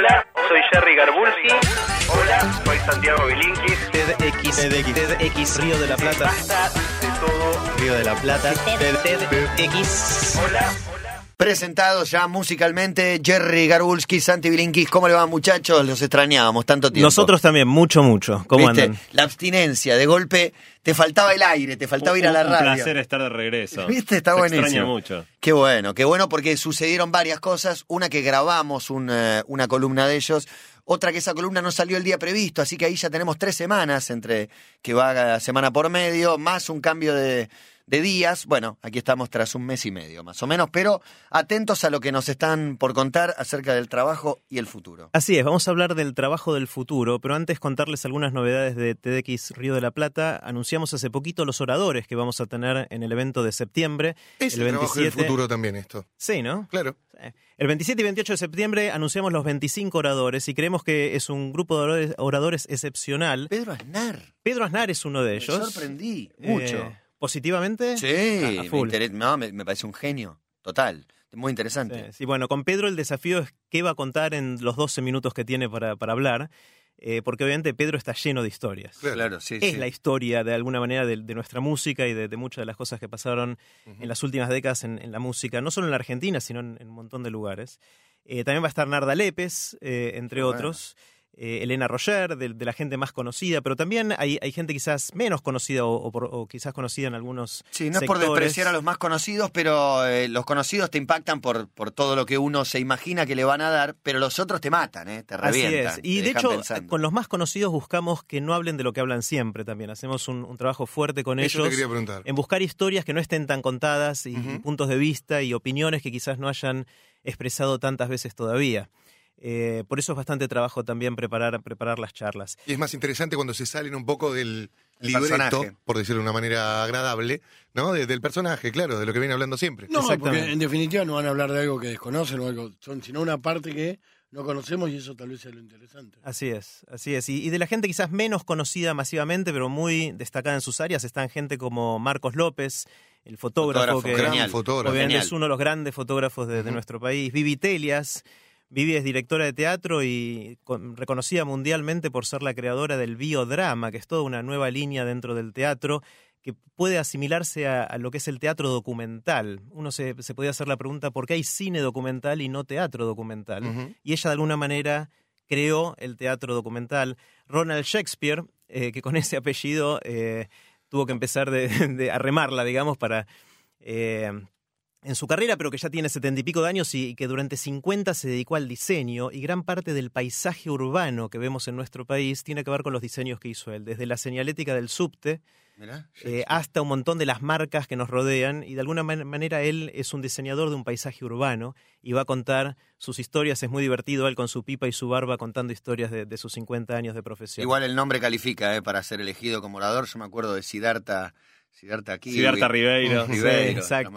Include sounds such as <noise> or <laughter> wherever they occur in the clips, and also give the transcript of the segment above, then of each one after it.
Hola, soy Jerry Garbulski. Hola, soy Santiago Bilinkis. TEDx, TEDx, TEDx, Río de la Plata. Basta de todo. Río de la Plata. TEDx. Hola, Presentados ya musicalmente, Jerry Garbulski, Santi Bilinkis. ¿Cómo le van, muchachos? Los extrañábamos tanto tiempo. Nosotros también, mucho, mucho. ¿Cómo ¿Viste? andan? La abstinencia, de golpe, te faltaba el aire, te faltaba ir a la Un radio. placer estar de regreso. <laughs> ¿Viste? Está buenísimo. extraña mucho. Qué bueno, qué bueno porque sucedieron varias cosas. Una que grabamos un, eh, una columna de ellos, otra que esa columna no salió el día previsto, así que ahí ya tenemos tres semanas entre que va semana por medio, más un cambio de, de días. Bueno, aquí estamos tras un mes y medio más o menos, pero atentos a lo que nos están por contar acerca del trabajo y el futuro. Así es, vamos a hablar del trabajo del futuro, pero antes contarles algunas novedades de TEDx Río de la Plata. Anunciamos hace poquito los oradores que vamos a tener en el evento de septiembre. Es el, el trabajo del 27. futuro también esto. Sí, ¿no? Claro. El 27 y 28 de septiembre anunciamos los 25 oradores y creemos que es un grupo de oradores, oradores excepcional. Pedro Aznar, Pedro Aznar es uno de me ellos. sorprendí Eh, mucho. ¿Positivamente? sí, a me, full. inter- no, me- me parece un genio, total, muy interesante. Sí, sí, bueno, con Pedro el desafío es qué va a contar en los 12 minutos que tiene para, para hablar, eh, porque obviamente Pedro está lleno de historias. Claro. Sí, Es sí. la historia, de alguna manera, de, de nuestra música y de, de muchas de las cosas que pasaron en las últimas décadas en, en la música, no solo en la Argentina, sino en, en un montón de lugares. Eh, también va a estar Narda Lépez, eh, entre bueno. otros. Eh, Elena Roger, de, de la gente más conocida, pero también hay, hay gente quizás menos conocida o, o por- o quizás conocida en algunos Sí, no es por despreciar a los más conocidos, pero eh, los conocidos te impactan por, por todo lo que uno se imagina que le van a dar, pero los otros te matan, ¿eh? te Así revientan. es. Y de hecho, pensando. con los más conocidos buscamos que no hablen de lo que hablan siempre también. Hacemos un, un trabajo fuerte con Eso te ellos quería preguntar. en buscar historias que no estén tan contadas y puntos de vista y opiniones que quizás no hayan expresado tantas veces todavía. Eh, por eso es bastante trabajo también preparar, preparar las charlas. Y es más interesante cuando se salen un poco del El libreto, personaje. por decirlo de una manera agradable, ¿no? De- del personaje, claro, de lo que viene hablando siempre. No, porque en definitiva no van a hablar de algo que desconocen o algo, son, sino una parte que no conocemos y eso tal vez sea lo interesante. Así es, así es. Y, y de la gente quizás menos conocida masivamente, pero muy destacada en sus áreas, están gente como Marcos López, el fotógrafo, Fotógrafo, que Gran fotógrafo. obviamente Genial. es uno de los grandes fotógrafos de, de nuestro país. Vivi Telias. Vivi es directora de teatro y con- reconocida mundialmente por ser la creadora del biodrama, que es toda una nueva línea dentro del teatro que puede asimilarse a, a lo que es el teatro documental. Uno se, se podía hacer la pregunta por qué hay cine documental y no teatro documental. Y ella de alguna manera creó el teatro documental. Ronald Shakespeare, eh, que con ese apellido eh, tuvo que empezar de, de- a remarla, digamos, para... eh, en su carrera, pero que ya tiene setenta y pico de años y que durante 50 se dedicó al diseño y gran parte del paisaje urbano que vemos en nuestro país tiene que ver con los diseños que hizo él, desde la señalética del subte Mirá, eh, hasta un montón de las marcas que nos rodean y de alguna man- manera él es un diseñador de un paisaje urbano y va a contar sus historias, es muy divertido él con su pipa y su barba contando historias de, de sus 50 años de profesión. Igual el nombre califica ¿eh? para ser elegido como orador. Yo me acuerdo de Siddhartha, Siddhartha aquí. Siddhartha Ribeiro. <laughs> Sí, Ribeiro, exacto.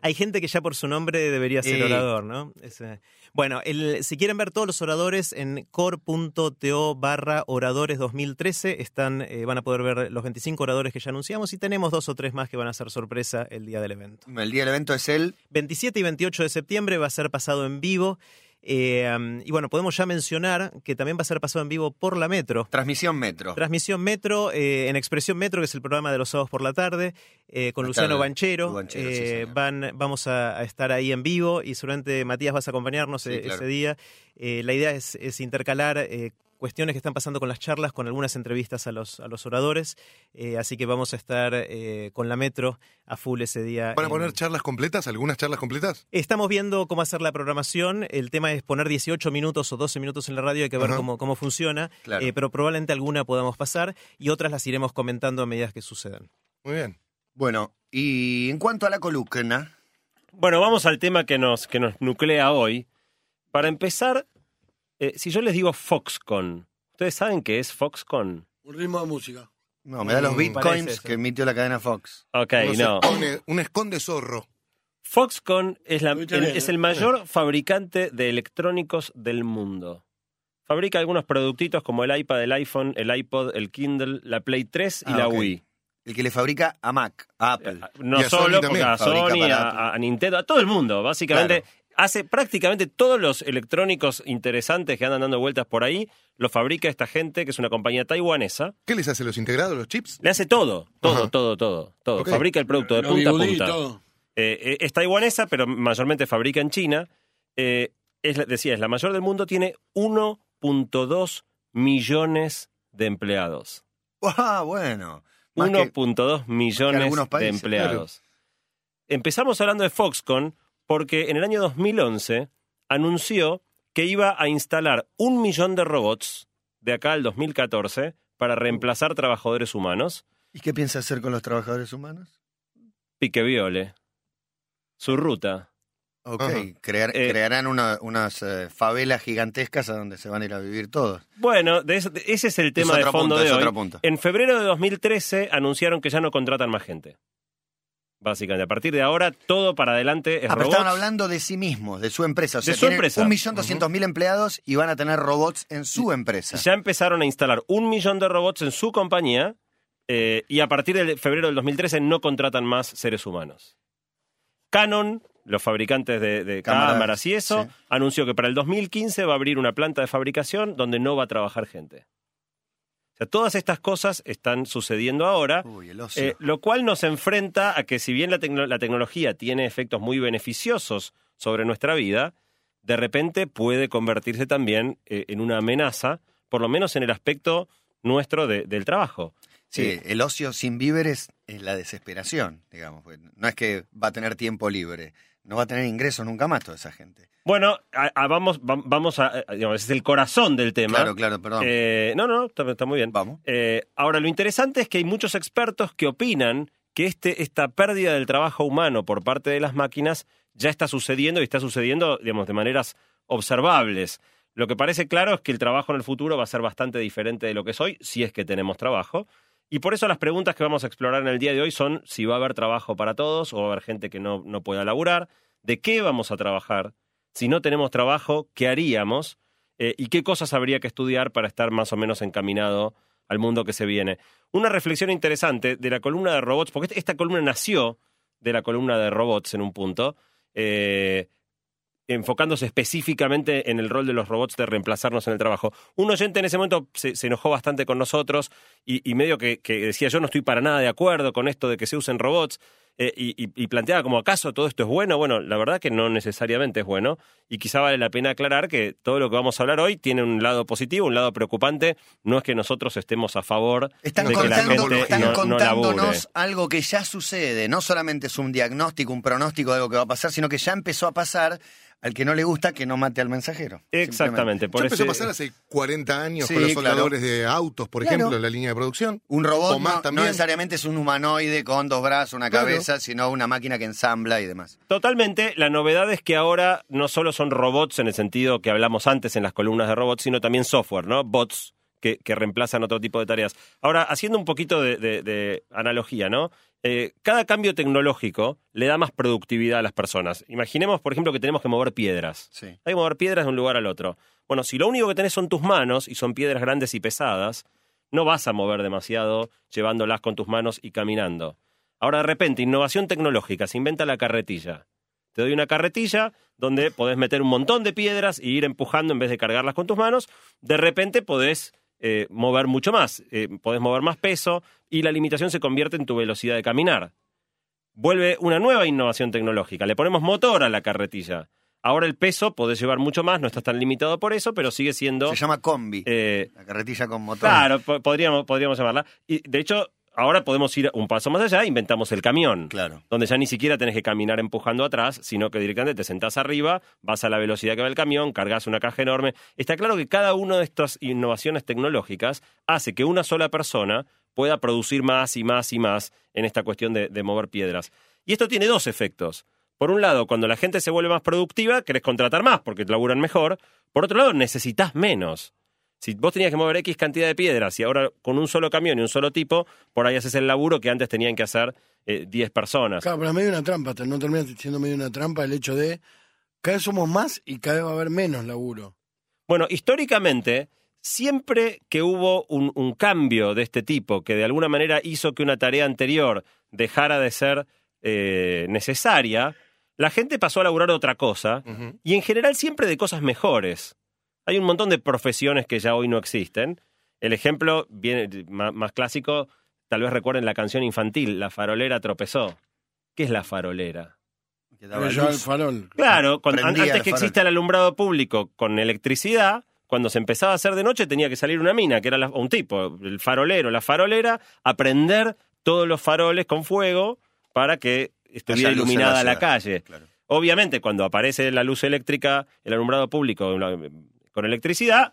Hay gente que ya por su nombre debería ser orador, ¿no? Ese- Bueno, el- si quieren ver todos los oradores en core.to barra oradores 2013, están, eh, van a poder ver los 25 oradores que ya anunciamos y tenemos dos o tres más que van a ser sorpresa el día del evento. El día del evento es el 27 y 28 de septiembre va a ser pasado en vivo. Eh, y bueno, podemos ya mencionar que también va a ser pasado en vivo por la Metro. Transmisión Metro. Transmisión Metro, eh, en Expresión Metro, que es el programa de los sábados por la tarde, eh, con La Luciano tarde. Banchero. Banchero, sí, señor. van, vamos a, a estar ahí en vivo y seguramente Matías vas a acompañarnos Sí, claro. ese día. La idea es, es intercalar cuestiones que están pasando con las charlas, con algunas entrevistas a los, a los oradores. eh, así que vamos a estar eh, con la Metro a full ese día. ¿Van a en- poner charlas completas? ¿Algunas charlas completas? Estamos viendo cómo hacer la programación. El tema es poner 18 minutos o 12 minutos en la radio. Hay que ver cómo, cómo funciona. Claro. Eh, pero probablemente alguna podamos pasar y otras las iremos comentando a medida que sucedan. Muy bien. Bueno, y en cuanto a la columna, Bueno, vamos al tema que nos, que nos nuclea hoy. Para empezar, eh, si yo les digo Foxconn, ¿ustedes saben qué es Foxconn? Un ritmo de música. no, me da los Mm, bitcoins que emitió la cadena Fox. Ok, no. esconde- un esconde zorro. Foxconn es, la- Escucha el, bien, es ¿eh? el mayor fabricante de electrónicos del mundo. Fabrica algunos productitos como el iPad, el iPhone, el iPod, el Kindle, la Play 3 y Ah, la ok. Wii. El que le fabrica a Mac, a Apple. No Y a Sony solo, también. porque a Fabrica Sony, para a, Apple. a Nintendo, a todo el mundo. Básicamente, hace prácticamente todos los electrónicos interesantes que andan dando vueltas por ahí, los fabrica esta gente, que es una compañía taiwanesa. ¿Qué les hace los integrados, los chips? Le hace todo, todo, Ajá. todo, todo, todo. Fabrica el producto de Los punta a punta. todo. Eh, eh, es taiwanesa, pero mayormente fabrica en China. Eh, es, decía, es la mayor del mundo, tiene 1.2 millones de empleados. Ah, bueno. Más que- 1.2 millones de empleados. Empezamos hablando de Foxconn porque en el año 2011 anunció que iba a instalar un millón de robots de acá al 2014 para reemplazar trabajadores humanos. ¿Y qué piensa hacer con los trabajadores humanos? Pique viole. Su ruta. Ok, crear- Eh, crearán una- unas eh, favelas gigantescas a donde se van a ir a vivir todos. Bueno, de eso- de- ese es el tema de otro fondo punto, de es hoy. otro punto. En febrero de 2013 anunciaron que ya no contratan más gente. Básicamente, a partir de ahora, todo para adelante es Ah, pero robots. estaban hablando de sí mismos, de su empresa. O sea, su tienen empresa. un millón doscientos mil empleados y van a tener robots en su empresa. Ya empezaron a instalar un millón de robots en su compañía eh, y a partir de febrero del 2013 no contratan más seres humanos. Canon, los fabricantes de, de Cámaras, cámaras y eso, sí. anunció que para el 2015 va a abrir una planta de fabricación donde no va a trabajar gente. Sea, todas estas cosas están sucediendo ahora. Uy, el ocio. Eh, lo cual nos enfrenta a que si bien la, tecno- la tecnología tiene efectos muy beneficiosos sobre nuestra vida, de repente puede convertirse también eh, en una amenaza, por lo menos en el aspecto nuestro de- del trabajo. sí, el ocio sin víveres es la desesperación, digamos. porque No es que va a tener tiempo libre, no va a tener ingresos nunca más toda esa gente. Bueno, a- a- vamos, va- vamos a, a- digamos, es el corazón del tema. Claro, claro, perdón. Eh, no, no, está, está muy bien. Vamos. Eh, ahora, lo interesante es que hay muchos expertos que opinan que este, esta pérdida del trabajo humano por parte de las máquinas ya está sucediendo y está sucediendo, digamos, de maneras observables. Lo que parece claro es que el trabajo en el futuro va a ser bastante diferente de lo que es hoy, si es que tenemos trabajo. Y por eso las preguntas que vamos a explorar en el día de hoy son si va a haber trabajo para todos o va a haber gente que no, no pueda laburar, de qué vamos a trabajar, si no tenemos trabajo, qué haríamos eh, y qué cosas habría que estudiar para estar más o menos encaminado al mundo que se viene. Una reflexión interesante de la columna de robots, porque esta columna nació de la columna de robots en un punto, eh, enfocándose específicamente en el rol de los robots de reemplazarnos en el trabajo. Un oyente en ese momento se, se enojó bastante con nosotros y, y medio que, que decía yo no estoy para nada de acuerdo con esto de que se usen robots eh, y, y- y planteaba como acaso todo esto es bueno. Bueno, la verdad que no necesariamente es bueno y quizá vale la pena aclarar que todo lo que vamos a hablar hoy tiene un lado positivo, un lado preocupante. No es que nosotros estemos a favor Están, de que la contando, gente están no, no contándonos algo que ya sucede. No solamente es un diagnóstico, un pronóstico de algo que va a pasar, sino que ya empezó a pasar al que no le gusta que no mate al mensajero. Exactamente. Por Esto empezó ese- a pasar hace 40 años Sí, con los claro. soldadores de autos, por Claro. ejemplo, en la línea de producción. Un robot O más no, no también. necesariamente es un humanoide con dos brazos, una Claro. cabeza, sino una máquina que ensambla y demás. Totalmente. La novedad es que ahora no solo son robots en el sentido que hablamos antes en las columnas de robots, sino también software, ¿no? Bots que, que reemplazan otro tipo de tareas. Ahora, haciendo un poquito de, de- de analogía, ¿no? Eh, cada cambio tecnológico le da más productividad a las personas. Imaginemos, por ejemplo, que tenemos que mover piedras. Sí. Hay que mover piedras de un lugar al otro. Bueno, si lo único que tenés son tus manos y son piedras grandes y pesadas, no vas a mover demasiado llevándolas con tus manos y caminando. Ahora, de repente, innovación tecnológica, se inventa la carretilla. Te doy una carretilla donde podés meter un montón de piedras y ir empujando en vez de cargarlas con tus manos. De repente podés eh, mover mucho más, eh, podés mover más peso y la limitación se convierte en tu velocidad de caminar. Vuelve una nueva innovación tecnológica. Le ponemos motor a la carretilla. Ahora el peso podés llevar mucho más, no estás tan limitado por eso, pero sigue siendo... Se llama combi. eh, la carretilla con motor. claro, po- podríamos, podríamos llamarla. Y de hecho, ahora podemos ir un paso más allá, inventamos el camión Claro. donde ya ni siquiera tenés que caminar empujando atrás, sino que directamente te sentás arriba, vas a la velocidad que va el camión, cargas una caja enorme. Está claro que cada una de estas innovaciones tecnológicas hace que una sola persona pueda producir más y más y más en esta cuestión de, de mover piedras. Y esto tiene dos efectos. Por un lado, cuando la gente se vuelve más productiva, querés contratar más porque te laburan mejor. Por otro lado, necesitas menos. Si vos tenías que mover X cantidad de piedras y ahora con un solo camión y un solo tipo, por ahí haces el laburo que antes tenían que hacer eh, 10 personas. Claro, pero es medio una trampa, no termina siendo medio una trampa el hecho de cada vez somos más y cada vez va a haber menos laburo. Bueno, históricamente, siempre que hubo un, un cambio de este tipo, que de alguna manera hizo que una tarea anterior dejara de ser eh, necesaria, la gente pasó a laburar otra cosa y en general siempre de cosas mejores. Hay un montón de profesiones que ya hoy no existen. El ejemplo viene más clásico, tal vez recuerden la canción infantil, La farolera tropezó. ¿Qué es la farolera? Que daba el farol. Claro, cuando- antes el que farol. exista el alumbrado público con electricidad, cuando se empezaba a hacer de noche tenía que salir una mina, que era la- un tipo, el farolero, la farolera, a prender todos los faroles con fuego para que estuviera iluminada la, calle. Claro. Obviamente, cuando aparece la luz eléctrica, el alumbrado público con electricidad,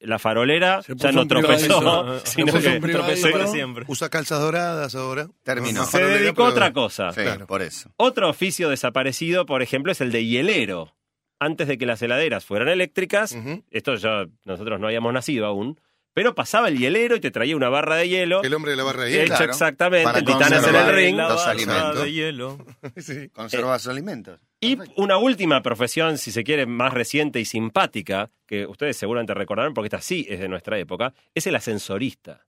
la farolera ya no tropezó, <laughs> sino que. Tropezó para siempre. Usa calzas doradas ahora. Terminó. Se farolera, dedicó a pero- otra cosa. Sí, Claro. por eso. Otro oficio desaparecido, por ejemplo, es el de hielero. Antes de que las heladeras fueran eléctricas, esto ya nosotros no habíamos nacido aún, pero pasaba el hielero y te traía una barra de hielo. El hombre de la barra de Hecho hielo. Claro. exactamente, Para el Titanes en el ring. La los barra alimentos. de <laughs> hielo. Sí. Conserva sus alimentos. Y una última profesión, si se quiere, más reciente y simpática, que ustedes seguramente recordarán porque esta sí es de nuestra época, es el ascensorista.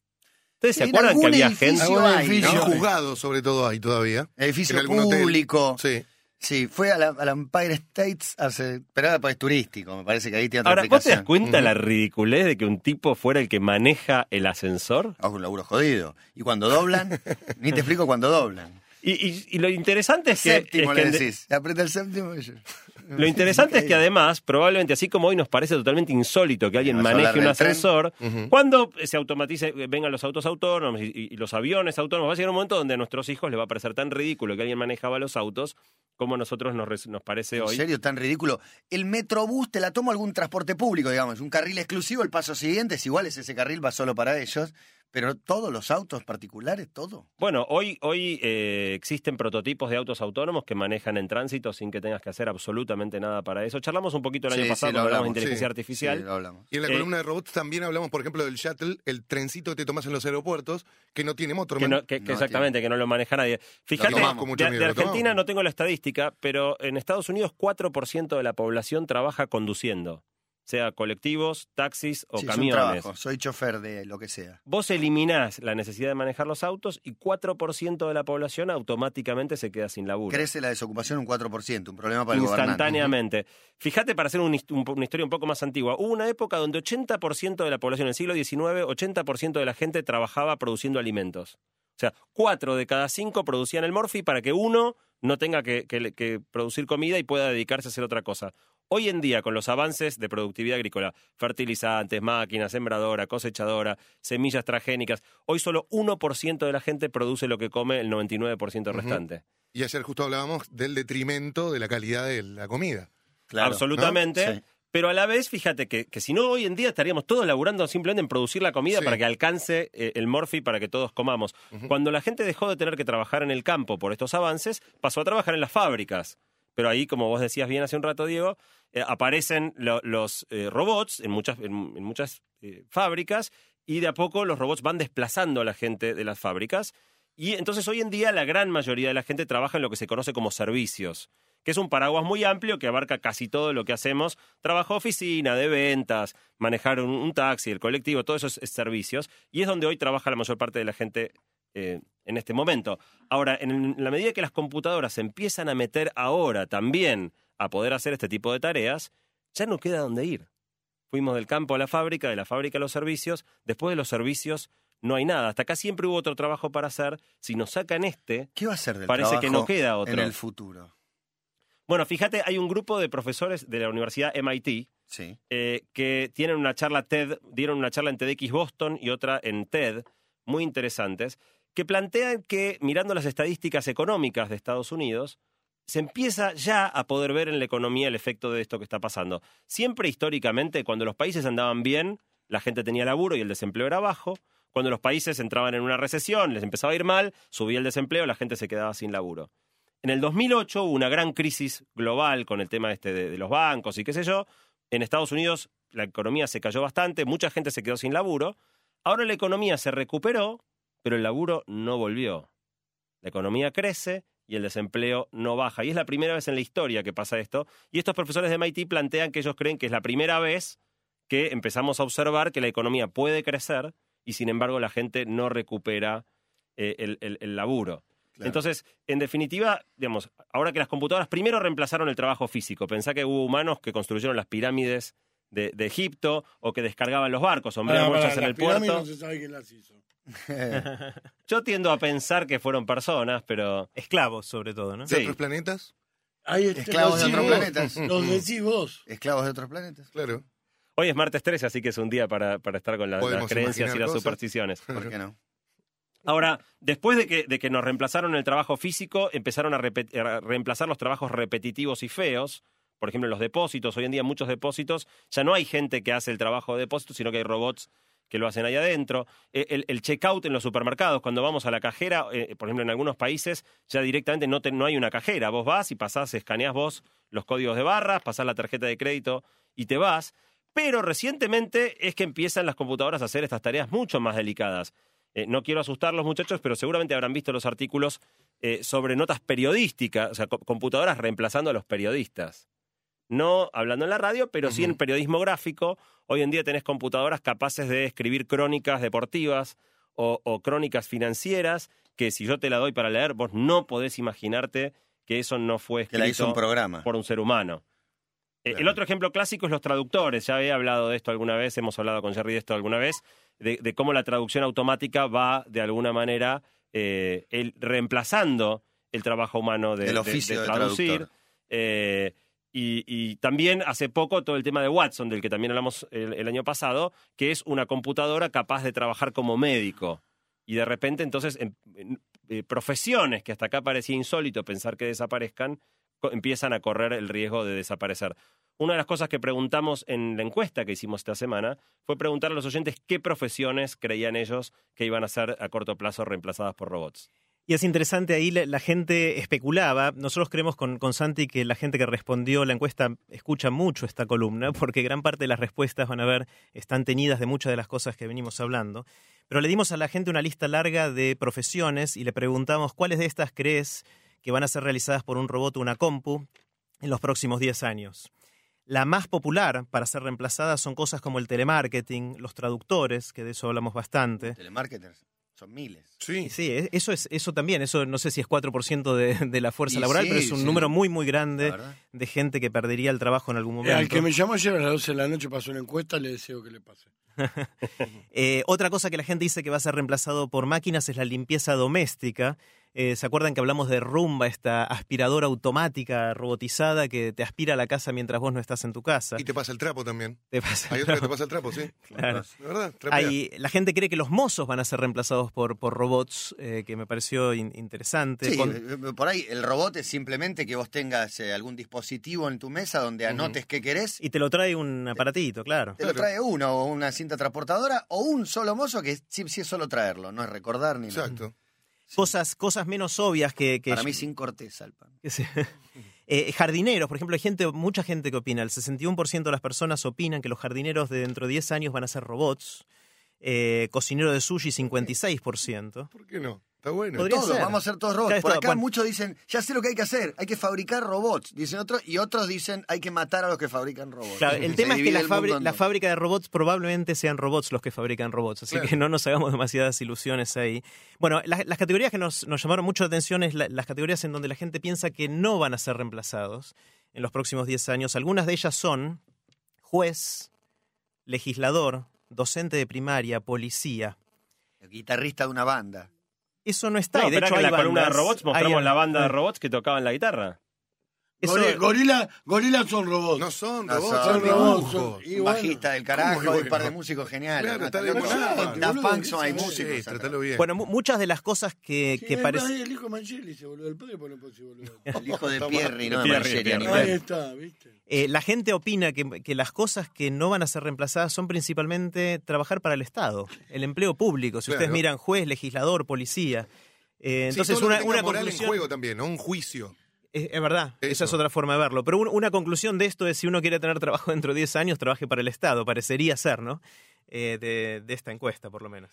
¿Ustedes se En acuerdan que había gente? Algún hay, ¿no? Juzgado, sobre todo, hay todavía. Edificio hotel. público. Sí. Sí, fue a la, a la Empire States hace. Pero pues, es turístico, me parece que ahí tiene otra Ahora, ¿vos te das cuenta Ujú. la ridiculez de que un tipo fuera el que maneja el ascensor? Ah, un laburo jodido. Y cuando doblan, ni te explico cuando doblan. Y, y- y lo interesante es que, Séptimo es que le en decís. Aprieta el séptimo y yo- <laughs> Lo interesante es que además, probablemente así como hoy nos parece totalmente insólito que alguien maneje un ascensor, cuando se automatice, eh, vengan los autos autónomos y, los aviones autónomos, va a llegar un momento donde a nuestros hijos les va a parecer tan ridículo que alguien manejaba los autos como a nosotros nos, parece ¿En hoy. serio tan ridículo? El Metrobús te la toma algún transporte público, digamos, un carril exclusivo, el paso siguiente es igual, es ese carril, va solo para ellos, pero todos los autos particulares, todo. Bueno, hoy, hoy eh, existen prototipos de autos autónomos que manejan en tránsito sin que tengas que hacer absolutamente nada para eso. Charlamos un poquito el año Sí, pasado sí, hablamos de inteligencia sí, artificial. Sí, lo hablamos. Y en la Eh, columna de robots también hablamos, por ejemplo, del shuttle, el trencito que te tomas en los aeropuertos, que no tiene motor. Que man. no- que- que No exactamente, que no lo maneja nadie. Fíjate, de, de Argentina no tengo la estadística, pero en Estados Unidos 4% de la población trabaja conduciendo, sea colectivos, taxis o Sí, es un camiones. trabajo, soy chofer de lo que sea. Vos eliminás la necesidad de manejar los autos y 4% de la población automáticamente se queda sin laburo. Crece la desocupación un 4%, un problema para el gobernante. instantáneamente. Fíjate, para hacer un hist- un- una historia un poco más antigua, hubo una época donde 80% de la población, en el siglo XIX, 80% de la gente trabajaba produciendo alimentos. O sea, cuatro de cada cinco producían el morfi para que uno no tenga que, que- que producir comida y pueda dedicarse a hacer otra cosa. Hoy en día, con los avances de productividad agrícola, fertilizantes, máquinas, sembradora, cosechadora, semillas transgénicas, hoy solo 1% de la gente produce lo que come el 99% Ujú. restante. Y ayer justo hablábamos del detrimento de la calidad de la comida. Claro, absolutamente. ¿no? Sí. Pero a la vez, fíjate que, que si no, hoy en día estaríamos todos laburando simplemente en producir la comida Sí. para que alcance eh, el morfi para que todos comamos. Cuando la gente dejó de tener que trabajar en el campo por estos avances, pasó a trabajar en las fábricas. Pero ahí, como vos decías bien hace un rato, Diego, eh, aparecen lo- los eh, robots en muchas, en, muchas eh, fábricas y de a poco los robots van desplazando a la gente de las fábricas. Y entonces hoy en día la gran mayoría de la gente trabaja en lo que se conoce como servicios, que es un paraguas muy amplio que abarca casi todo lo que hacemos, trabajo oficina, de ventas, manejar un, taxi, el colectivo, todos esos servicios, y es donde hoy trabaja la mayor parte de la gente en este momento. Ahora, en la medida que las computadoras se empiezan a meter ahora también a poder hacer este tipo de tareas, ya no queda dónde ir. Fuimos del campo a la fábrica, de la fábrica a los servicios, después de los servicios no hay nada. Hasta acá siempre hubo otro trabajo para hacer. Si nos sacan este, ¿Qué va a ser del Parece que no queda otro. en el futuro? bueno, fíjate, hay un grupo de profesores de la Universidad MIT Sí. eh, que tienen una charla TED, dieron una charla en TEDx Boston y otra en TED, muy interesantes, que plantean que, mirando las estadísticas económicas de Estados Unidos, se empieza ya a poder ver en la economía el efecto de esto que está pasando. Siempre históricamente, cuando los países andaban bien, la gente tenía laburo y el desempleo era bajo. Cuando los países entraban en una recesión, les empezaba a ir mal, subía el desempleo, la gente se quedaba sin laburo. En el 2008 hubo una gran crisis global con el tema este de, de los bancos y qué sé yo. En Estados Unidos la economía se cayó bastante, mucha gente se quedó sin laburo. Ahora la economía se recuperó, pero el laburo no volvió. La economía crece y el desempleo no baja. Y es la primera vez en la historia que pasa esto. Y estos profesores de MIT plantean que ellos creen que es la primera vez que empezamos a observar que la economía puede crecer y sin embargo la gente no recupera eh, el, el- el laburo. Claro. Entonces, en definitiva, digamos, ahora que las computadoras primero reemplazaron el trabajo físico, pensá que hubo humanos que construyeron las pirámides de, de Egipto o que descargaban los barcos, pará, muchas en las el puerto. No se sabe quién las hizo. <laughs> Yo tiendo a pensar que fueron personas, pero Esclavos, sobre todo, ¿no? ¿De Sí. otros planetas? Ahí está, Esclavos de otros planetas. Los decís vos. Esclavos de otros planetas. Claro. hoy es martes 13, así que es un día para, para estar con la- las creencias y las cosas. supersticiones. <laughs> ¿Por qué no? Ahora, después de que, de que nos reemplazaron el trabajo físico, empezaron a reemplazar los trabajos repetitivos y feos. Por ejemplo, los depósitos. Hoy en día muchos depósitos ya no hay gente que hace el trabajo de depósito, sino que hay robots que lo hacen ahí adentro. Eh, El, el checkout en los supermercados, cuando vamos a la cajera, eh, por ejemplo, en algunos países ya directamente no, no hay una cajera. Vos vas y pasás, escaneás vos los códigos de barras, pasás la tarjeta de crédito y te vas. Pero recientemente es que empiezan las computadoras a hacer estas tareas mucho más delicadas. Eh, no quiero asustar los muchachos, pero seguramente habrán visto los artículos sobre notas periodísticas, o sea, co- computadoras reemplazando a los periodistas. No hablando en la radio, pero sí en periodismo gráfico. Hoy en día tenés computadoras capaces de escribir crónicas deportivas o, o crónicas financieras, que si yo te la doy para leer, vos no podés imaginarte que eso no fue Que escrito la hizo un programa. por un ser humano. Eh, El otro ejemplo clásico es los traductores. Ya he hablado de esto alguna vez, hemos hablado con Jerry de esto alguna vez, de, de cómo la traducción automática va, de alguna manera, eh, el- reemplazando el trabajo humano de, El oficio de de traducir. Eh, y, también hace poco todo el tema de Watson, del que también hablamos el, año pasado, que es una computadora capaz de trabajar como médico. Y de repente, entonces, em- en- eh, profesiones que hasta acá parecía insólito pensar que desaparezcan, empiezan a correr el riesgo de desaparecer. Una de las cosas que preguntamos en la encuesta que hicimos esta semana fue preguntar a los oyentes qué profesiones creían ellos que iban a ser a corto plazo reemplazadas por robots. Y es interesante, ahí la, la gente especulaba. Nosotros creemos con, con Santi que la gente que respondió la encuesta escucha mucho esta columna, <laughs> porque gran parte de las respuestas van a ver, están tenidas de muchas de las cosas que venimos hablando. Pero le dimos a la gente una lista larga de profesiones y le preguntamos cuáles de estas crees que van a ser realizadas por un robot o una compu en los próximos 10 años. La más popular para ser reemplazada son cosas como el telemarketing, los traductores, que de eso hablamos bastante. Telemarketers. Son miles. Sí. Sí, e- eso es eso también, eso no sé si es 4% de, de la fuerza Y laboral, sí, pero es un sí. número muy muy grande de gente que perdería el trabajo en algún Eh, momento. al que me llamó ayer a las 12 de la noche pasó una encuesta, le deseo que le pase. <laughs> Eh, otra cosa que la gente dice que va a ser reemplazado por máquinas es la limpieza doméstica. Eh, ¿Se acuerdan que hablamos de Rumba, esta aspiradora automática robotizada que te aspira a la casa mientras vos no estás en tu casa? Y te pasa el trapo también. Te pasa- Hay otro que te pasa el trapo, sí. <laughs> Claro. ¿De verdad? Hay- la gente cree que los mozos van a ser reemplazados por, por robots, eh, que me pareció in- interesante. Sí, Con- eh, por ahí el robot es simplemente que vos tengas eh, algún dispositivo en tu mesa donde anotes qué querés. y te lo trae un aparatito, claro. Te lo trae uno, o una cinta transportadora, o un solo mozo que sí, sí es solo traerlo, no es recordar ni nada. Exacto. Cosas, cosas menos obvias que, que Para mí sin corteza el pan. <laughs> Eh, jardineros, por ejemplo, hay gente, mucha gente que opina, el 61% de las personas opinan que los jardineros de dentro de 10 años van a ser robots. Eh, cocinero de sushi, 56%. ¿Por qué no? Está bueno. Podría Todos, ser. vamos a ser todos robots. Por acá bueno. muchos dicen, ya sé lo que hay que hacer, hay que fabricar robots, dicen otros, y otros dicen, hay que matar a los que fabrican robots. Claro, el <laughs> tema es que la, fábrica de robots probablemente sean robots los que fabrican robots, así Claro. que no nos hagamos demasiadas ilusiones ahí. Bueno, las, las categorías que nos, nos llamaron mucho la atención es la- las categorías en donde la gente piensa que no van a ser reemplazados en los próximos 10 años. Algunas de ellas son juez, legislador, docente de primaria, policía. El guitarrista de una banda. Eso no está. No, y de hecho, que en la columna de robots mostramos la banda de robots que tocaban la guitarra. Eso- Gori- gorila, gorilas son robots. No son No robots, son son robots, dibujos. son- Y bueno. bajista del carajo ¿Cómo que y un par de bueno? músicos geniales. Claro, ¿no? Daft Punk son hay sí, músicos. Sí, tratalo bien. Bueno, mu- muchas de las cosas que, Sí, que parecen... El hijo de Mancheli se volvió el padre, no puede ser boludo. <laughs> El hijo de. Pierri, no de animal. Ahí está, ¿viste? Eh, la gente opina que, que las cosas que no van a ser reemplazadas son principalmente trabajar para el Estado, el empleo público. Si ustedes Claro. miran juez, legislador, policía. Eh, Sí, entonces, una, una moral conclusión. en juego también, ¿no? Un juicio. Es, es verdad, esa es Eso. otra forma de verlo. Pero un- una conclusión de esto es: si uno quiere tener trabajo dentro de 10 años, trabaje para el Estado. Parecería ser, ¿no? Eh, de, de esta encuesta, por lo menos.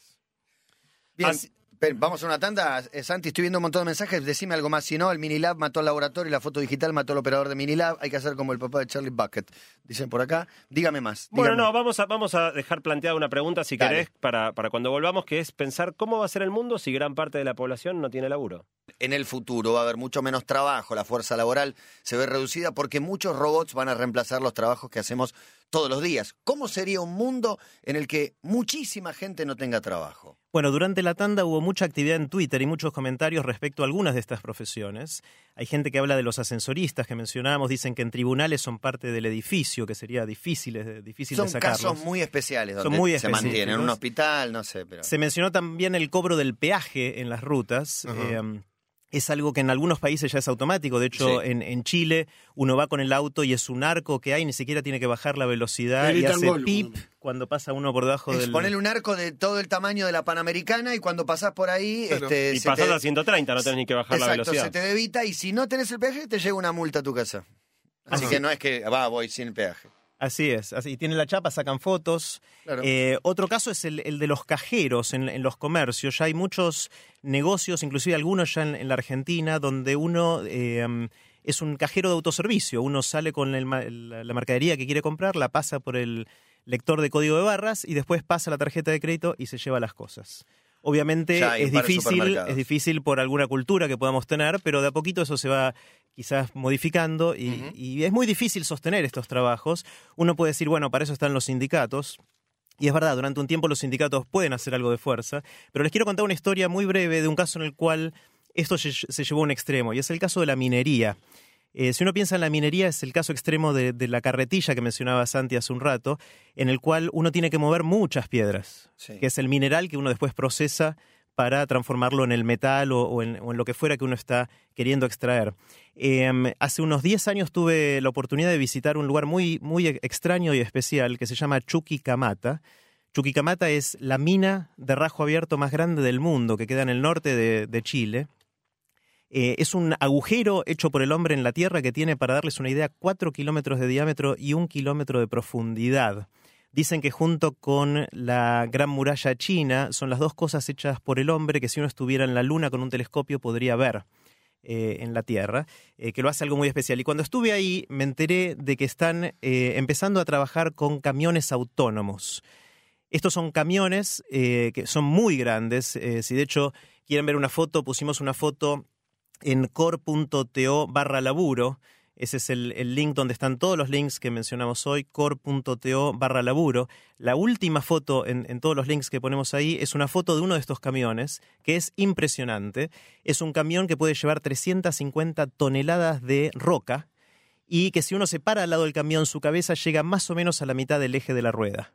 Bien, Así- Ven, vamos a una tanda. Eh, Santi, estoy viendo un montón de mensajes. Decime algo más. Si no, el Minilab mató al laboratorio y la foto digital mató al operador de Minilab. Hay que hacer como el papá de Charlie Bucket. Dicen por acá. Dígame más. Bueno, dígame. no, vamos a, vamos a dejar planteada una pregunta, si Dale. querés, para, para cuando volvamos, que es pensar cómo va a ser el mundo si gran parte de la población no tiene laburo. En el futuro va a haber mucho menos trabajo. La fuerza laboral se ve reducida porque muchos robots van a reemplazar los trabajos que hacemos todos los días. ¿Cómo sería un mundo en el que muchísima gente no tenga trabajo? Bueno, durante la tanda hubo mucha actividad en Twitter y muchos comentarios respecto a algunas de estas profesiones. Hay gente que habla de los ascensoristas que mencionábamos, dicen que en tribunales son parte del edificio, que sería difícil, de- difícil Son de sacarlos. casos muy especiales Son donde muy se mantienen. En un hospital, no sé, pero... Se mencionó también el cobro del peaje en las rutas. Eh, es algo que en algunos países ya es automático. De hecho, Sí. en, en Chile uno va con el auto y es un arco que hay, ni siquiera tiene que bajar la velocidad y hace gol, pip cuando pasa uno por debajo Es del... ponerle un arco de todo el tamaño de la Panamericana y cuando pasás por ahí... Claro. Este, Y se pasás te- a 130, no tenés ni que bajar la velocidad. se te debita y si no tenés el peaje te llega una multa a tu casa. Así Ajá. que no es que va, voy sin el peaje. Así es, así tiene la chapa, sacan fotos. Claro. Eh, otro caso es el, el de los cajeros en, en los comercios. Ya hay muchos negocios, inclusive algunos ya en, en la Argentina, donde uno eh, um, es un cajero de autoservicio. Uno sale con el la, la mercadería que quiere comprar, la pasa por el lector de código de barras y después pasa la tarjeta de crédito y se lleva las cosas. Obviamente es difícil, es difícil por alguna cultura que podamos tener, pero de a poquito eso se va quizás modificando y, es muy difícil sostener estos trabajos. Uno puede decir, bueno, para eso están los sindicatos. Y es verdad, durante un tiempo los sindicatos pueden hacer algo de fuerza, pero les quiero contar una historia muy breve de un caso en el cual esto se, se llevó a un extremo, y es el caso de la minería. Eh, si uno piensa en la minería, es el caso extremo de, de la carretilla que mencionaba Santi hace un rato, en el cual uno tiene que mover muchas piedras, Sí. que es el mineral que uno después procesa para transformarlo en el metal o, o en, o en lo que fuera que uno está queriendo extraer. Eh, hace unos 10 años tuve la oportunidad de visitar un lugar muy, muy extraño y especial que se llama Chuquicamata. Chuquicamata es la mina de rajo abierto más grande del mundo que queda en el norte de, de Chile. Eh, es un agujero hecho por el hombre en la tierra que tiene, para darles una idea, 4 kilómetros de diámetro y un kilómetro de profundidad. Dicen que junto con la Gran Muralla China son las dos cosas hechas por el hombre que si uno estuviera en la Luna con un telescopio podría ver eh, en la Tierra, eh, que lo hace algo muy especial. Y cuando estuve ahí me enteré de que están eh, empezando a trabajar con camiones autónomos. Estos son camiones que son muy grandes. si de hecho quieren ver una foto, pusimos una foto en core.to barra laburo. Ese es el, el link donde están todos los links que mencionamos hoy, core.to barra laburo. La última foto en, en todos los links que ponemos ahí es una foto de uno de estos camiones, que es impresionante. Es un camión que puede llevar 350 toneladas de roca y que si uno se para al lado del camión, su cabeza llega más o menos a la mitad del eje de la rueda.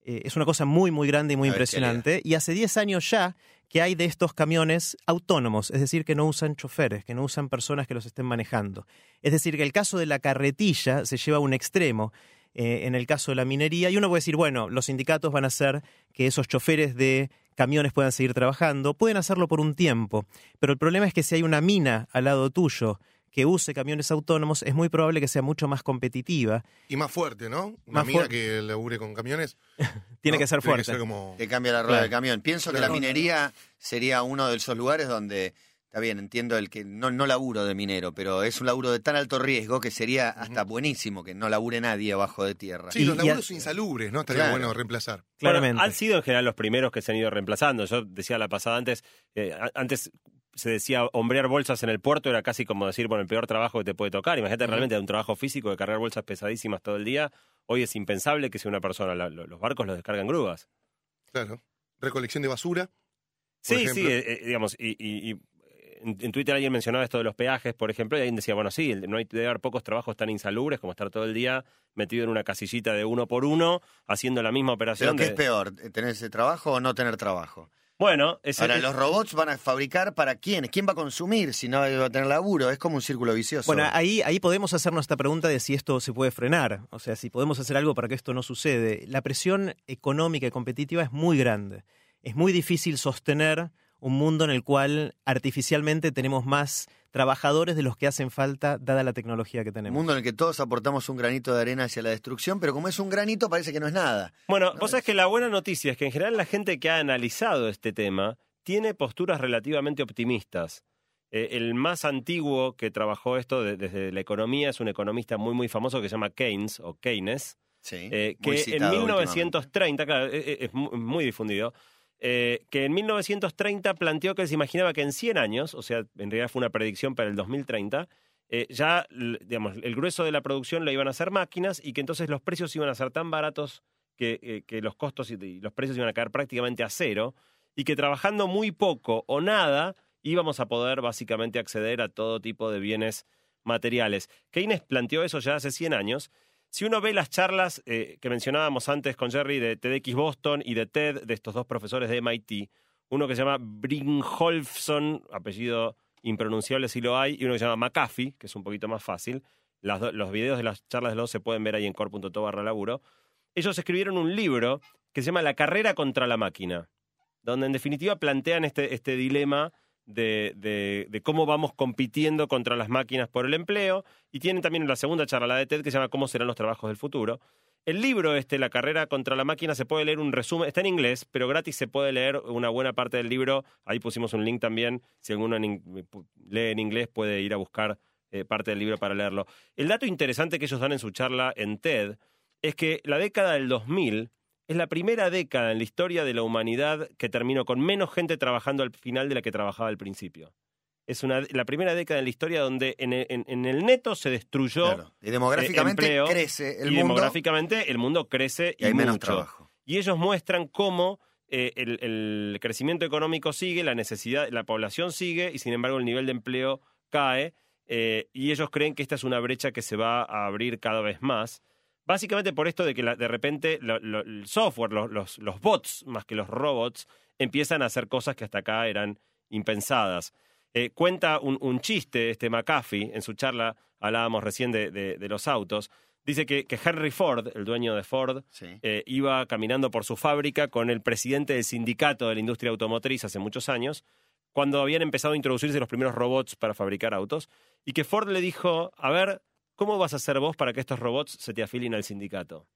Eh, es una cosa muy, muy grande y muy A impresionante. Y hace 10 años ya que hay de estos camiones autónomos, es decir, que no usan choferes, que no usan personas que los estén manejando. Es decir, que el caso de la carretilla se lleva a un extremo eh, en el caso de la minería y uno puede decir, bueno, los sindicatos van a hacer que esos choferes de camiones puedan seguir trabajando, pueden hacerlo por un tiempo, pero el problema es que si hay una mina al lado tuyo que use camiones autónomos, es muy probable que sea mucho más competitiva. Y más fuerte, ¿no? Una Más mina fuerte. que labure con camiones. <laughs> Tiene ¿no? que ser Tiene fuerte. ser como... Te cambia la rueda Claro. del camión. Pienso que la minería sería uno de esos lugares donde, está bien, entiendo el que no, no laburo de minero, pero es un laburo de tan alto riesgo que sería hasta buenísimo que no labure nadie abajo de tierra. Sí, Y- los y laburos a- insalubres, ¿no? Estaría Claro. bueno reemplazar. Claramente. Bueno, han sido en general los primeros que se han ido reemplazando. Yo decía la pasada antes, eh, antes se decía hombrear bolsas en el puerto era casi como decir, bueno, el peor trabajo que te puede tocar. Imagínate realmente un trabajo físico de cargar bolsas pesadísimas todo el día. Hoy es impensable que sea una persona. La- los barcos los descargan grúas. Claro. Recolección de basura. Sí, sí, eh, eh, digamos, y, y- y en, Twitter alguien mencionaba esto de los peajes, por ejemplo, y alguien decía, bueno, sí, no hay, debe haber pocos trabajos tan insalubres como estar todo el día metido en una casillita de uno por uno, haciendo la misma ¿Pero operación. qué de- es peor? ¿Tener ese trabajo o no tener trabajo? Bueno, ese- Ahora, los robots van a fabricar para quiénes? ¿Quién va a consumir si no va a tener laburo? Es como un círculo vicioso. Bueno, ahí, ahí podemos hacernos esta pregunta de si esto se puede frenar, o sea, si podemos hacer algo para que esto no sucede. La presión económica y competitiva es muy grande. Es muy difícil sostener un mundo en el cual artificialmente tenemos más trabajadores de los que hacen falta dada la tecnología que un tenemos. mundo en el que todos aportamos un granito de arena hacia la destrucción, pero como es un granito parece que no es nada. Bueno, No, vos sabés que la buena noticia es que en general la gente que ha analizado este tema tiene posturas relativamente optimistas. Eh, el más antiguo que trabajó esto de- desde la economía es un economista muy, muy famoso que se llama Keynes o Keynes, Sí, eh, que en últimamente. 1930, claro, eh, eh, es mu- muy difundido, eh, que en 1930 planteó que se imaginaba que en 100 años, o sea, en realidad fue una predicción para el 2030, eh, ya, digamos, el grueso de la producción lo iban a hacer máquinas y que entonces los precios iban a ser tan baratos que, eh, que los costos y los precios iban a caer prácticamente a cero y que trabajando muy poco o nada íbamos a poder básicamente acceder a todo tipo de bienes materiales. Keynes planteó eso ya hace 100 años. Si uno ve las charlas eh, que mencionábamos antes con Jerry de TEDx Boston y de TED, de estos dos profesores de MIT, uno que se llama Bringholfsson, apellido impronunciable si lo hay, y uno que se llama McAfee, que es un poquito más fácil. Los videos de las charlas de los dos se pueden ver ahí en core.to barra laburo. Ellos escribieron un libro que se llama La carrera contra la máquina, donde en definitiva plantean este, este dilema de, cómo vamos compitiendo contra las máquinas por el empleo. Y tienen también la segunda charla, la de TED, que se llama ¿Cómo serán los trabajos del futuro? El libro, este, La carrera contra la máquina, se puede leer un resumen, está en inglés, pero gratis se puede leer una buena parte del libro. Ahí pusimos un link también. Si alguno en lee en inglés, puede ir a buscar eh, parte del libro para leerlo. El dato interesante que ellos dan en su charla en TED es que la década del 2000 es la primera década en la historia de la humanidad que terminó con menos gente trabajando al final de la que trabajaba al principio. Es una, la primera década en la historia donde en el, en- en el neto se destruyó Claro. Y demográficamente eh, empleo, crece el y mundo demográficamente el mundo crece y hay menos trabajo. Y ellos muestran cómo eh, el, el crecimiento económico sigue, la necesidad, la población sigue, y sin embargo el nivel de empleo cae. eh, y ellos creen que esta es una brecha que se va a abrir cada vez más. Básicamente por esto de que la- de repente lo- lo- el software, los, los- los bots, más que los robots, empiezan a hacer cosas que hasta acá eran impensadas. Eh, cuenta un, un chiste, este McAfee, en su charla, hablábamos recién de, de- de los autos, dice que, que Henry Ford, el dueño de Ford, Sí. eh, iba caminando por su fábrica con el presidente del sindicato de la industria automotriz hace muchos años, cuando habían empezado a introducirse los primeros robots para fabricar autos, y que Ford le dijo, a ver, ¿cómo vas a hacer vos para que estos robots se te afilen al sindicato?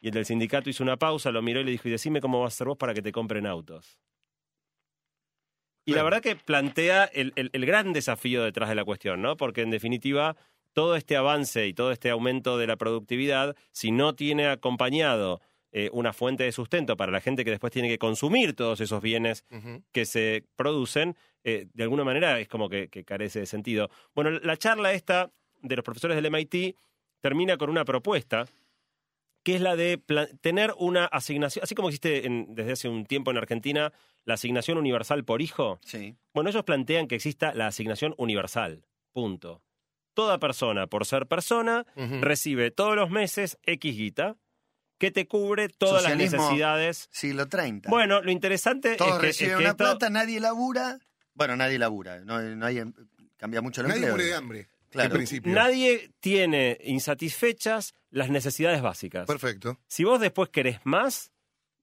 Y el del sindicato hizo una pausa, lo miró y le dijo, y decime cómo vas a hacer vos para que te compren autos. Y la verdad que plantea el, el- el gran desafío detrás de la cuestión, ¿no? Porque en definitiva, todo este avance y todo este aumento de la productividad, si no tiene acompañado eh, una fuente de sustento para la gente que después tiene que consumir todos esos bienes que se producen, eh, de alguna manera es como que, que carece de sentido. Bueno, la charla esta de los profesores del MIT termina con una propuesta que es la de tener una asignación, así como existe en- desde hace un tiempo en Argentina la asignación universal por hijo, Sí. bueno, ellos plantean que exista la asignación universal, punto. Toda persona, por ser persona, recibe todos los meses X guita, que te cubre todas Socialismo. las necesidades. Siglo 30. Bueno, lo interesante Todos es que, reciben es que una esto- plata, nadie labura. Bueno, nadie labura. No, no hay, cambia mucho el Nadie empleo. muere de hambre. Claro. Al principio. nadie tiene insatisfechas las necesidades básicas. Perfecto. Si vos después querés más,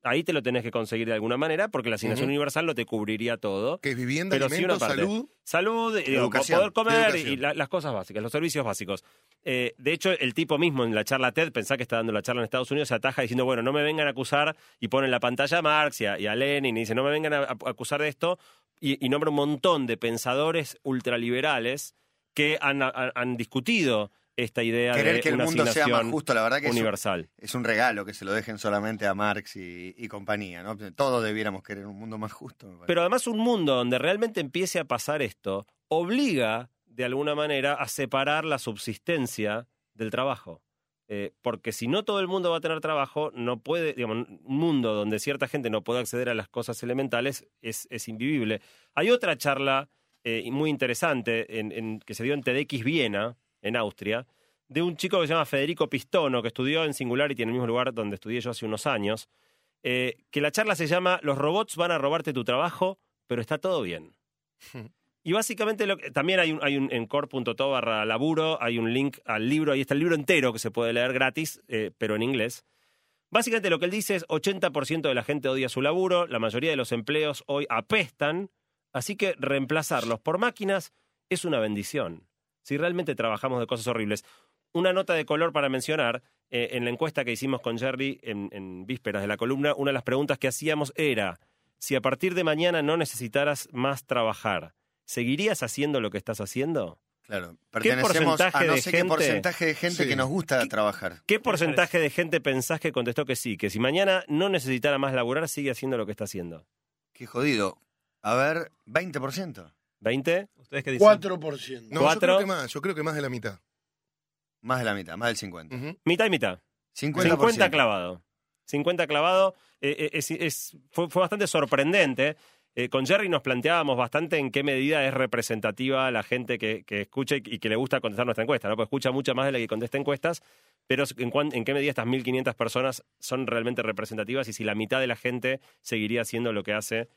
ahí te lo tenés que conseguir de alguna manera, porque la asignación universal no te cubriría todo. Que es vivienda, Pero sí alimento, una parte. salud. Salud, eh, Educación. poder comer y la- las cosas básicas, los servicios básicos. Eh, de hecho, el tipo mismo en la charla TED, pensá que está dando la charla en Estados Unidos, se ataja diciendo, bueno, no me vengan a acusar, y pone en la pantalla a Marx y a, y a Lenin, y dice, no me vengan a, a acusar de esto, y, y nombra un montón de pensadores ultraliberales que han, han- han discutido esta idea Querer de que el una mundo sea más justo, la verdad que es un, universal. es un regalo que se lo dejen solamente a Marx y, y compañía. ¿no? Todos debiéramos querer un mundo más justo. Pero además un mundo donde realmente empiece a pasar esto obliga, de alguna manera, a separar la subsistencia del trabajo. Eh, porque si no todo el mundo va a tener trabajo, no puede, digamos, un mundo donde cierta gente no puede acceder a las cosas elementales es, es invivible. Hay otra charla eh, muy interesante en- en- que se dio en TEDx Viena, en Austria, de un chico que se llama Federico Pistono, que estudió en Singularity en el mismo lugar donde estudié yo hace unos años, eh, que la charla se llama Los robots van a robarte tu trabajo, pero está todo bien. <laughs> Y básicamente lo que- también hay un, hay un en core.to barra laburo, hay un link al libro, ahí está el libro entero que se puede leer gratis, eh, pero en inglés. Básicamente lo que él dice es 80% de la gente odia su laburo, la mayoría de los empleos hoy apestan, así que reemplazarlos por máquinas es una bendición. Si realmente trabajamos de cosas horribles. Una nota de color para mencionar, eh, en la encuesta que hicimos con Jerry en, en vísperas de la columna, una de las preguntas que hacíamos era, si a partir de mañana no necesitaras más trabajar, ¿seguirías haciendo lo que estás haciendo? Claro, pertenecemos a porcentaje no de sé qué gente- porcentaje de gente Sí. que nos gusta trabajar. ¿Qué porcentaje de gente pensás que contestó que sí? Que si mañana no necesitara más laburar, sigue haciendo lo que está haciendo. Qué jodido. A ver, 20%. ¿20? ¿Ustedes qué dicen? 4%. No, yo Cuatro. creo que más, yo creo que más de la mitad. Más de la mitad, más del 50. Ujú. Mitad y mitad. 50%. 50 clavado. 50 clavado. eh, eh, es- es- fue, fue bastante sorprendente. Eh, con Jerry nos planteábamos bastante en qué medida es representativa la gente que, que escucha y, que le gusta contestar nuestra encuesta, ¿no? Porque escucha mucha más de la que contesta encuestas, pero en, cuán- en qué medida estas 1.500 personas son realmente representativas y si la mitad de la gente seguiría haciendo lo que hace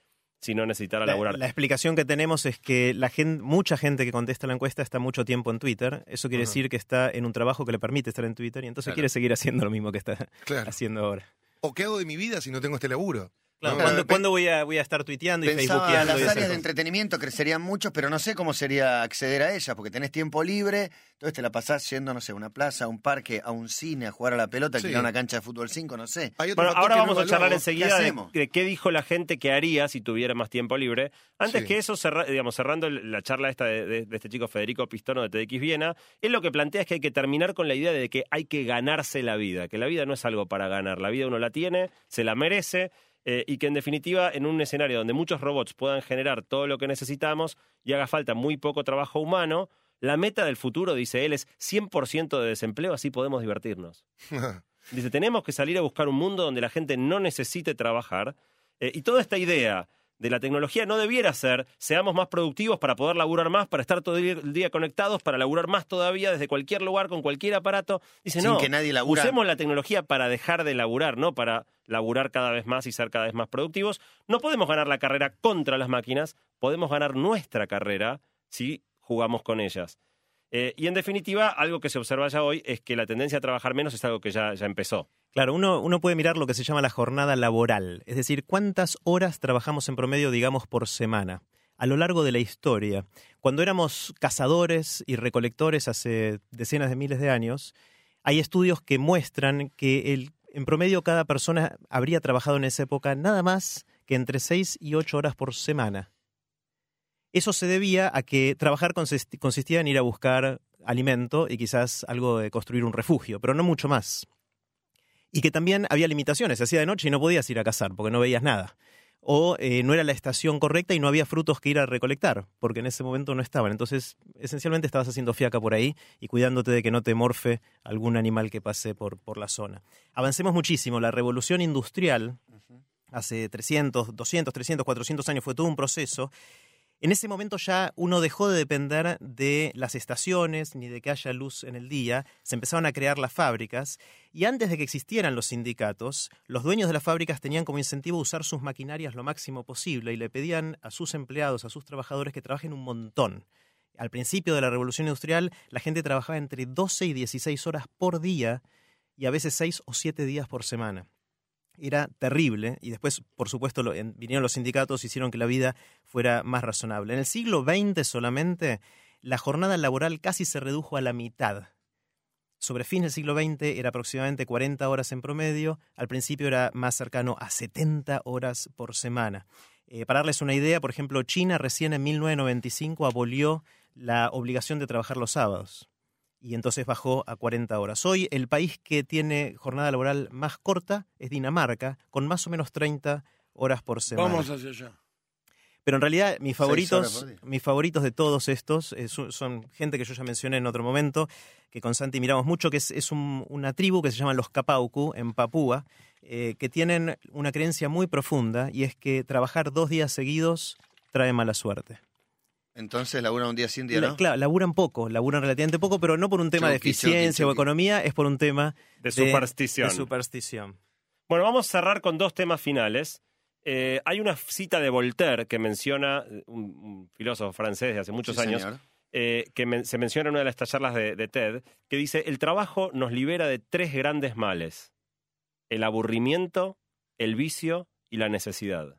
si no necesitara La, laburar. la explicación que tenemos es que la gen- mucha gente que contesta la encuesta está mucho tiempo en Twitter. Eso quiere decir que está en un trabajo que le permite estar en Twitter y entonces Claro. quiere seguir haciendo lo mismo que está Claro. haciendo ahora. ¿O qué hago de mi vida si no tengo este laburo? Claro, ¿No? ¿Cuándo, Pe- cuándo voy, a, voy a estar tuiteando y Pensaba facebookeando? las y áreas de entretenimiento crecerían mucho, pero no sé cómo sería acceder a ellas, porque tenés tiempo libre, entonces te la pasás yendo, no sé, a una plaza, a un parque, a un cine, a jugar a la pelota, Sí. alquilar una cancha de fútbol 5, no sé. Bueno, ahora vamos no a charlar evaluamos. ¿Qué enseguida de, qué dijo la gente que haría si tuviera más tiempo libre. Antes Sí. que eso, cerra- digamos, cerrando la charla esta de, de- de este chico Federico Pistono de TX Viena, él lo que plantea es que hay que terminar con la idea de que hay que ganarse la vida, que la vida no es algo para ganar, la vida uno la tiene, se la merece. Eh, y que en definitiva, en un escenario donde muchos robots puedan generar todo lo que necesitamos y haga falta muy poco trabajo humano, la meta del futuro, dice él, es 100% de desempleo, así podemos divertirnos. <laughs> Dice, tenemos que salir a buscar un mundo donde la gente no necesite trabajar. eh, y toda esta idea de la tecnología no debiera ser, seamos más productivos para poder laburar más, para estar todo el día conectados, para laburar más todavía desde cualquier lugar, con cualquier aparato. Dice, Sin no, que nadie labura. usemos la tecnología para dejar de laburar, no para laburar cada vez más y ser cada vez más productivos. No podemos ganar la carrera contra las máquinas, podemos ganar nuestra carrera si jugamos con ellas. Eh, y en definitiva, algo que se observa ya hoy es que la tendencia a trabajar menos es algo que ya, ya empezó. Claro, uno, uno puede mirar lo que se llama la jornada laboral, es decir, cuántas horas trabajamos en promedio, digamos, por semana, a lo largo de la historia. Cuando éramos cazadores y recolectores hace decenas de miles de años, hay estudios que muestran que el, en promedio cada persona habría trabajado en esa época nada más que entre 6 y 8 horas por semana. Eso se debía a que trabajar consist- consistía en ir a buscar alimento y quizás algo de construir un refugio, pero no mucho más. Y que también había limitaciones, se hacía de noche y no podías ir a cazar porque no veías nada. O eh, no era la estación correcta y no había frutos que ir a recolectar, porque en ese momento no estaban. Entonces, esencialmente estabas haciendo fiaca por ahí y cuidándote de que no te morfe algún animal que pase por, por la zona. Avancemos muchísimo. La revolución industrial, hace 300, 200, 300, 400 años, fue todo un proceso. En ese momento ya uno dejó de depender de las estaciones ni de que haya luz en el día, se empezaron a crear las fábricas y antes de que existieran los sindicatos, los dueños de las fábricas tenían como incentivo usar sus maquinarias lo máximo posible y le pedían a sus empleados, a sus trabajadores que trabajen un montón. Al principio de la revolución industrial, la gente trabajaba entre 12 y 16 horas por día y a veces 6 o 7 días por semana era terrible y después, por supuesto, vinieron los sindicatos y hicieron que la vida fuera más razonable. En el siglo XX solamente, la jornada laboral casi se redujo a la mitad. Sobre fin del siglo XX era aproximadamente 40 horas en promedio, al principio era más cercano a 70 horas por semana. Eh, para darles una idea, por ejemplo, China recién en 1995 abolió la obligación de trabajar los sábados y entonces bajó a 40 horas. Hoy el país que tiene jornada laboral más corta es Dinamarca, con más o menos 30 horas por semana. Vamos hacia allá. Pero en realidad mis favoritos, mis favoritos de todos estos eh, son, gente que yo ya mencioné en otro momento, que con Santi miramos mucho, que es, es un- una tribu que se llama los Kapauku en Papúa, eh, que tienen una creencia muy profunda y es que trabajar dos días seguidos trae mala suerte. Entonces labura un día sí, un día no. Claro, laburan poco, laburan relativamente poco, pero no por un tema de eficiencia o economía, es por un tema De superstición. de superstición. Bueno, vamos a cerrar con dos temas finales. Eh, hay una cita de Voltaire que menciona, un, un filósofo francés de hace muchos Sí, años, eh, que men- se menciona en una de estas charlas de, de TED, que dice, el trabajo nos libera de tres grandes males, el aburrimiento, el vicio y la necesidad.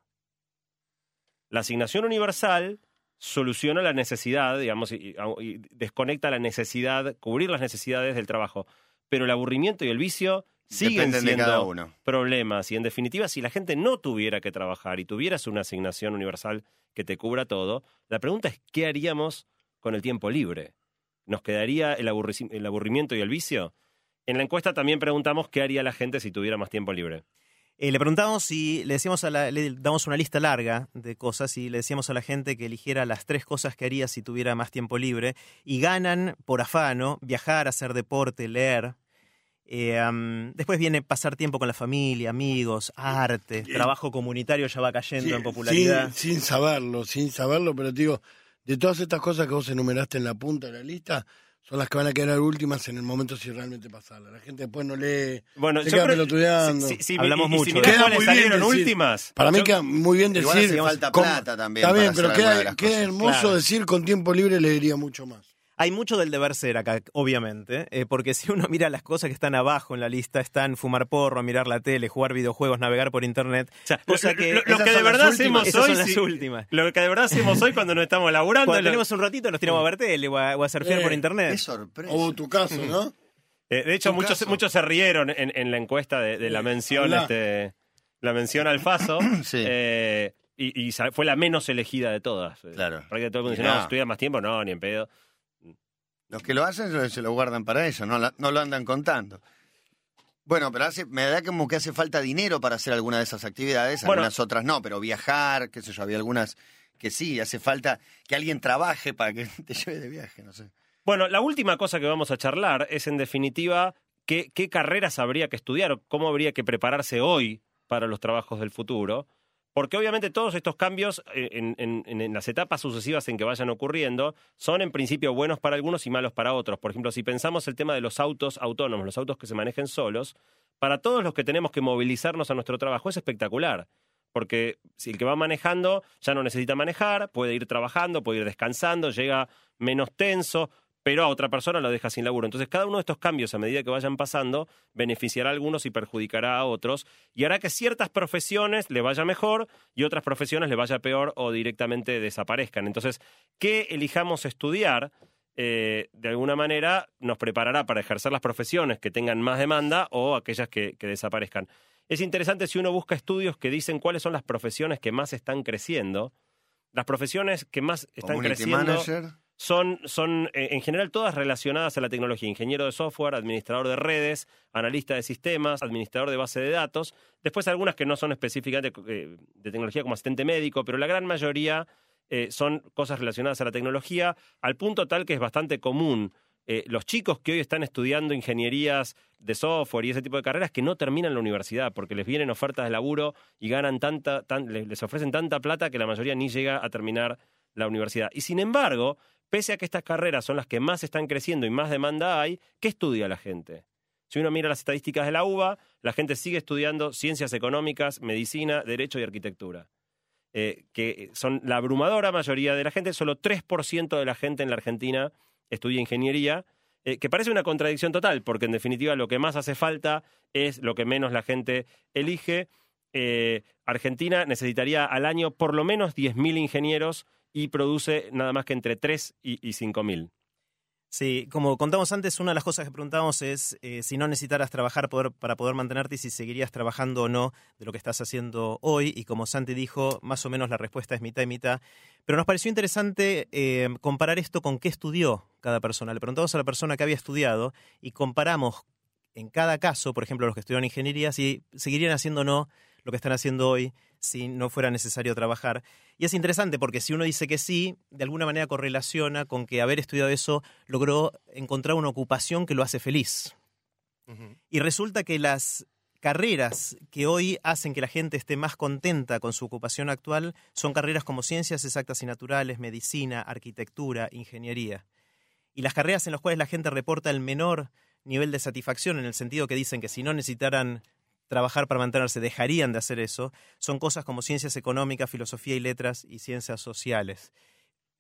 La asignación universal soluciona la necesidad, digamos, y, y- desconecta la necesidad, cubrir las necesidades del trabajo. Pero el aburrimiento y el vicio siguen Dependen de cada siendo uno. problemas. Y en definitiva, si la gente no tuviera que trabajar y tuvieras una asignación universal que te cubra todo, la pregunta es, ¿qué haríamos con el tiempo libre? ¿Nos quedaría el aburrimiento y el vicio? En la encuesta también preguntamos qué haría la gente si tuviera más tiempo libre. Eh, le preguntamos si le decíamos a la- le damos una lista larga de cosas y le decíamos a la gente que eligiera las tres cosas que haría si tuviera más tiempo libre y ganan por afano viajar, hacer deporte, leer. Eh, después viene pasar tiempo con la familia, amigos, arte, trabajo comunitario ya va cayendo en popularidad. Sin, sin saberlo, sin saberlo, pero te digo, de todas estas cosas que vos enumeraste en la punta de la lista, son las que van a quedar últimas en el momento si realmente pasarla. La gente después no lee, Bueno, se yo queda creo- pelotudeando. si- si- Hablamos y- y mucho. Si mirás Queda cuáles muy bien decir- últimas. Para mí yo- queda muy bien Igual decir... hace falta plata también Está bien, pero queda, queda hermoso Claro. decir con tiempo libre leería mucho más. Hay mucho del deber ser acá, obviamente, eh, porque si uno <laughs> mira las cosas que están abajo en la lista, están fumar porro, mirar la tele, jugar videojuegos, navegar por internet. O sea, cosa lo- que lo, lo esas que de verdad últimas. hacemos hoy, son las sí, últimas. lo que de verdad hacemos hoy cuando no estamos laburando, Cuando lo- tenemos un ratito nos tiramos a ver tele o a, o a surfear Eh, por internet. Qué sorpresa. O tu caso, ¿no? Eh, de hecho, muchos, caso. muchos se rieron en, en la encuesta de, de la mención, este, la mención al Faso. <coughs> Sí. eh, y, fue la menos elegida de todas. Eh, Claro. Prácticamente todo el mundo dice, Mirá. no, estudia más tiempo, no, ni en pedo. Los que lo hacen se- lo guardan para eso, no, la- no lo andan contando. Bueno, pero hace, me da como que hace falta dinero para hacer alguna de esas actividades, Bueno. algunas otras no, pero viajar, qué sé yo, había algunas que sí, hace falta que alguien trabaje para que <laughs> te lleve de viaje, no sé. Bueno, la última cosa que vamos a charlar es, en definitiva, qué, qué carreras habría que estudiar cómo habría que prepararse hoy para los trabajos del futuro. Porque obviamente todos estos cambios eh, en, las etapas sucesivas en que vayan ocurriendo son en principio buenos para algunos y malos para otros. Por ejemplo, si pensamos el tema de los autos autónomos, los autos que se manejen solos, para todos los que tenemos que movilizarnos a nuestro trabajo es espectacular. Porque si el que va manejando ya no necesita manejar, puede ir trabajando, puede ir descansando, llega menos tenso, pero a otra persona lo deja sin laburo. Entonces, cada uno de estos cambios, a medida que vayan pasando, beneficiará a algunos y perjudicará a otros, y hará que ciertas profesiones le vaya mejor y otras profesiones le vaya peor o directamente desaparezcan. Entonces, ¿qué elijamos estudiar? eh, de alguna manera nos preparará para ejercer las profesiones que tengan más demanda o aquellas que, que desaparezcan. Es interesante si uno busca estudios que dicen cuáles son las profesiones que más están creciendo. Las profesiones que más están Community creciendo manager. Son, son eh, en general todas relacionadas a la tecnología. Ingeniero de software, administrador de redes, analista de sistemas, administrador de base de datos. Después algunas que no son específicamente eh, de tecnología como asistente médico, pero la gran mayoría eh, son cosas relacionadas a la tecnología, al punto tal que es bastante común. los chicos que hoy están estudiando ingenierías de software y ese tipo de carreras que no terminan la universidad porque les vienen ofertas de laburo y ganan tanta, tan- les ofrecen tanta plata que la mayoría ni llega a terminar la universidad. Y sin embargo, pese a que estas carreras son las que más están creciendo y más demanda hay, ¿qué estudia la gente? Si uno mira las estadísticas de la UBA, la gente sigue estudiando ciencias económicas, medicina, derecho y arquitectura. Eh, que son la abrumadora mayoría de la gente, solo 3% de la gente en la Argentina estudia ingeniería, eh, que parece una contradicción total, porque en definitiva lo que más hace falta es lo que menos la gente elige. Eh, Argentina necesitaría al año por lo menos 10.000 ingenieros y produce nada más que entre 3 y, y 5.000. Sí, como contamos antes, una de las cosas que preguntamos es eh, si no necesitaras trabajar para poder mantenerte y si seguirías trabajando o no de lo que estás haciendo hoy. Y como Santi dijo, más o menos la respuesta es mitad y mitad. Pero nos pareció interesante eh, comparar esto con qué estudió cada persona. Le preguntamos a la persona que había estudiado y comparamos en cada caso, por ejemplo, los que estudiaron ingeniería, si seguirían haciendo o no lo que están haciendo hoy si no fuera necesario trabajar. Y es interesante porque si uno dice que sí, de alguna manera correlaciona con que haber estudiado eso logró encontrar una ocupación que lo hace feliz. Y resulta que las carreras que hoy hacen que la gente esté más contenta con su ocupación actual son carreras como ciencias exactas y naturales, medicina, arquitectura, ingeniería. Y las carreras en las cuales la gente reporta el menor nivel de satisfacción, en el sentido que dicen que si no necesitaran trabajar para mantenerse, dejarían de hacer eso, son cosas como ciencias económicas, filosofía y letras y ciencias sociales.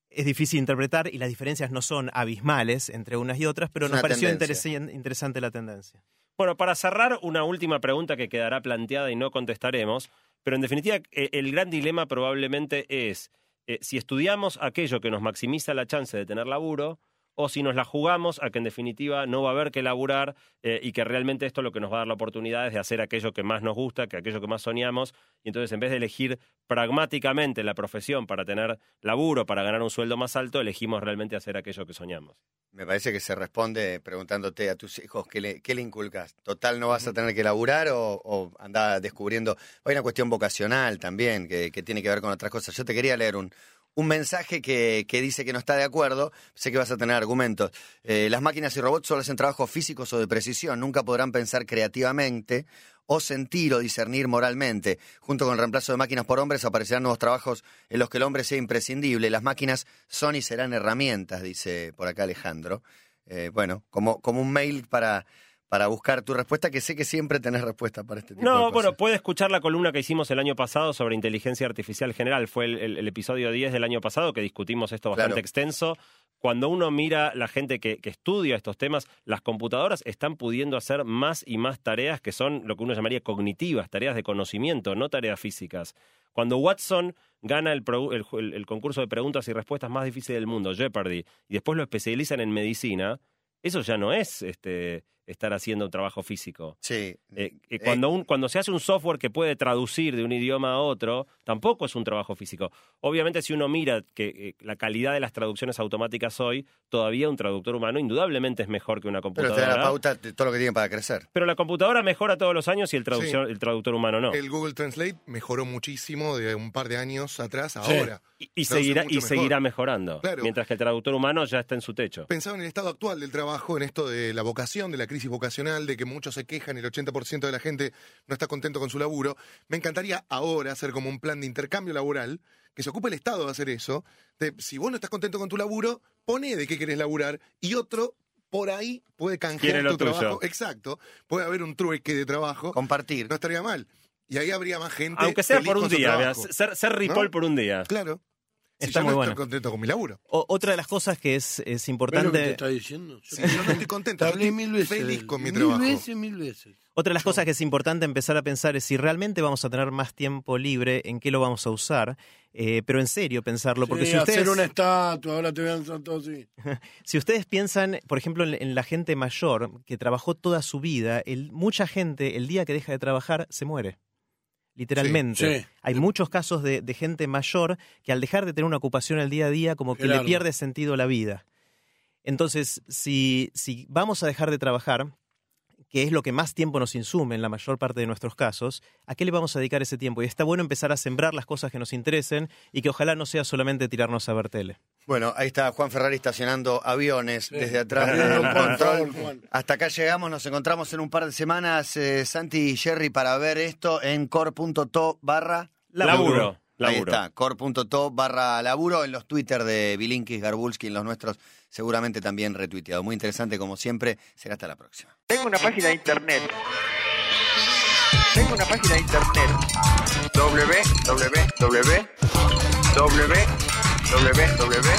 Es difícil interpretar y las diferencias no son abismales entre unas y otras, pero Es nos pareció interesante la tendencia. Bueno, para cerrar, una última pregunta que quedará planteada y no contestaremos, pero en definitiva eh, el gran dilema probablemente es eh, si estudiamos aquello que nos maximiza la chance de tener laburo o si nos la jugamos a que en definitiva no va a haber que laburar eh, y que realmente esto lo que nos va a dar la oportunidad es de hacer aquello que más nos gusta, que aquello que más soñamos, y entonces en vez de elegir pragmáticamente la profesión para tener laburo, para ganar un sueldo más alto, elegimos realmente hacer aquello que soñamos. Me parece que se responde preguntándote a tus hijos qué le, qué le inculcas. Total, no vas a tener que laburar o, o andar descubriendo. Hay una cuestión vocacional también que, que tiene que ver con otras cosas. Yo te quería leer un, un mensaje que, que dice que no está de acuerdo. Sé que vas a tener argumentos. Eh, las máquinas y robots solo hacen trabajos físicos o de precisión. Nunca podrán pensar creativamente o sentir o discernir moralmente. Junto con el reemplazo de máquinas por hombres aparecerán nuevos trabajos en los que el hombre sea imprescindible. Las máquinas son y serán herramientas, dice por acá Alejandro. Eh, bueno, como, como un mail para, para buscar tu respuesta, que sé que siempre tenés respuesta para este tipo de No, cosas. bueno, puede escuchar la columna que hicimos el año pasado sobre inteligencia artificial general. Fue el, el- el episodio 10 del año pasado que discutimos esto bastante Claro. extenso. Cuando uno mira la gente que, que estudia estos temas, las computadoras están pudiendo hacer más y más tareas que son lo que uno llamaría cognitivas, tareas de conocimiento, no tareas físicas. Cuando Watson gana pro- el- el concurso de preguntas y respuestas más difícil del mundo, Jeopardy, y después lo especializan en medicina, eso ya no es este, estar haciendo un trabajo físico. Sí. Eh, eh, cuando, un, cuando se hace un software que puede traducir de un idioma a otro, tampoco es un trabajo físico. Obviamente, si uno mira que eh, la calidad de las traducciones automáticas hoy, todavía un traductor humano indudablemente es mejor que una Pero computadora. te da la pauta de todo lo que tiene para crecer. Pero la computadora mejora todos los años y el, traducción- el traductor humano no. El Google Translate mejoró muchísimo de un par de años atrás a Sí. ahora. Y, seguirá, y mejor. seguirá mejorando. Claro. Mientras que el traductor humano ya está en su techo. Pensaba en el estado actual del trabajo, en esto de la vocación, de la crisis vocacional, de que muchos se quejan, el 80% de la gente no está contento con su laburo. Me encantaría ahora hacer como un plan de intercambio laboral, que se ocupe el Estado de hacer eso. De, si vos no estás contento con tu laburo, pone de qué querés laburar y otro por ahí puede canjear tu tuyo. trabajo. Exacto. Puede haber un trueque de trabajo. Compartir. No estaría mal. Y ahí habría más gente. Aunque sea feliz por un día, trabajo. ser, ser ripoll ¿No? por un día. Claro. Si Está yo muy no bueno. estoy contento con mi laburo. O- otra de las cosas que es, es ¿Ves lo que te importante, está diciendo? Yo no estoy contento, hablé estoy mil veces. feliz con mi mil trabajo. veces, mil veces. otra de las cosas que es importante empezar a pensar es si realmente vamos a tener más tiempo libre, en qué lo vamos a usar, eh, pero en serio pensarlo, porque Sí, si ustedes, hacer una estatua, ahora te vean todo así. <laughs> si ustedes piensan, por ejemplo, en, en la gente mayor que trabajó toda su vida, el- mucha gente el día que deja de trabajar se muere. Literalmente. Sí. Hay muchos casos de, de gente mayor que al dejar de tener una ocupación el día a día, como que Gerardo. le pierde sentido la vida. Entonces, si, si vamos a dejar de trabajar, que es lo que más tiempo nos insume en la mayor parte de nuestros casos, ¿a qué le vamos a dedicar ese tiempo? Y está bueno empezar a sembrar las cosas que nos interesen y que ojalá no sea solamente tirarnos a ver tele. Bueno, ahí está Juan Ferrari estacionando aviones desde atrás control. Hasta acá llegamos, nos encontramos en un par de semanas, eh, Santi y Jerry, para ver esto en core.to barra Laburo. Ahí está, core.to barra laburo en los Twitter de Bilinkis, Garbulski, en los nuestros, seguramente también retuiteado. Muy interesante, como siempre. Será hasta la próxima. Tengo una página de internet. Tengo una página de internet. www. Www.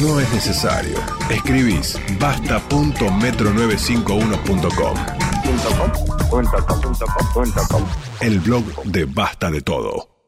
No es necesario. Escribís basta.metro951.com. El blog de Basta de Todo.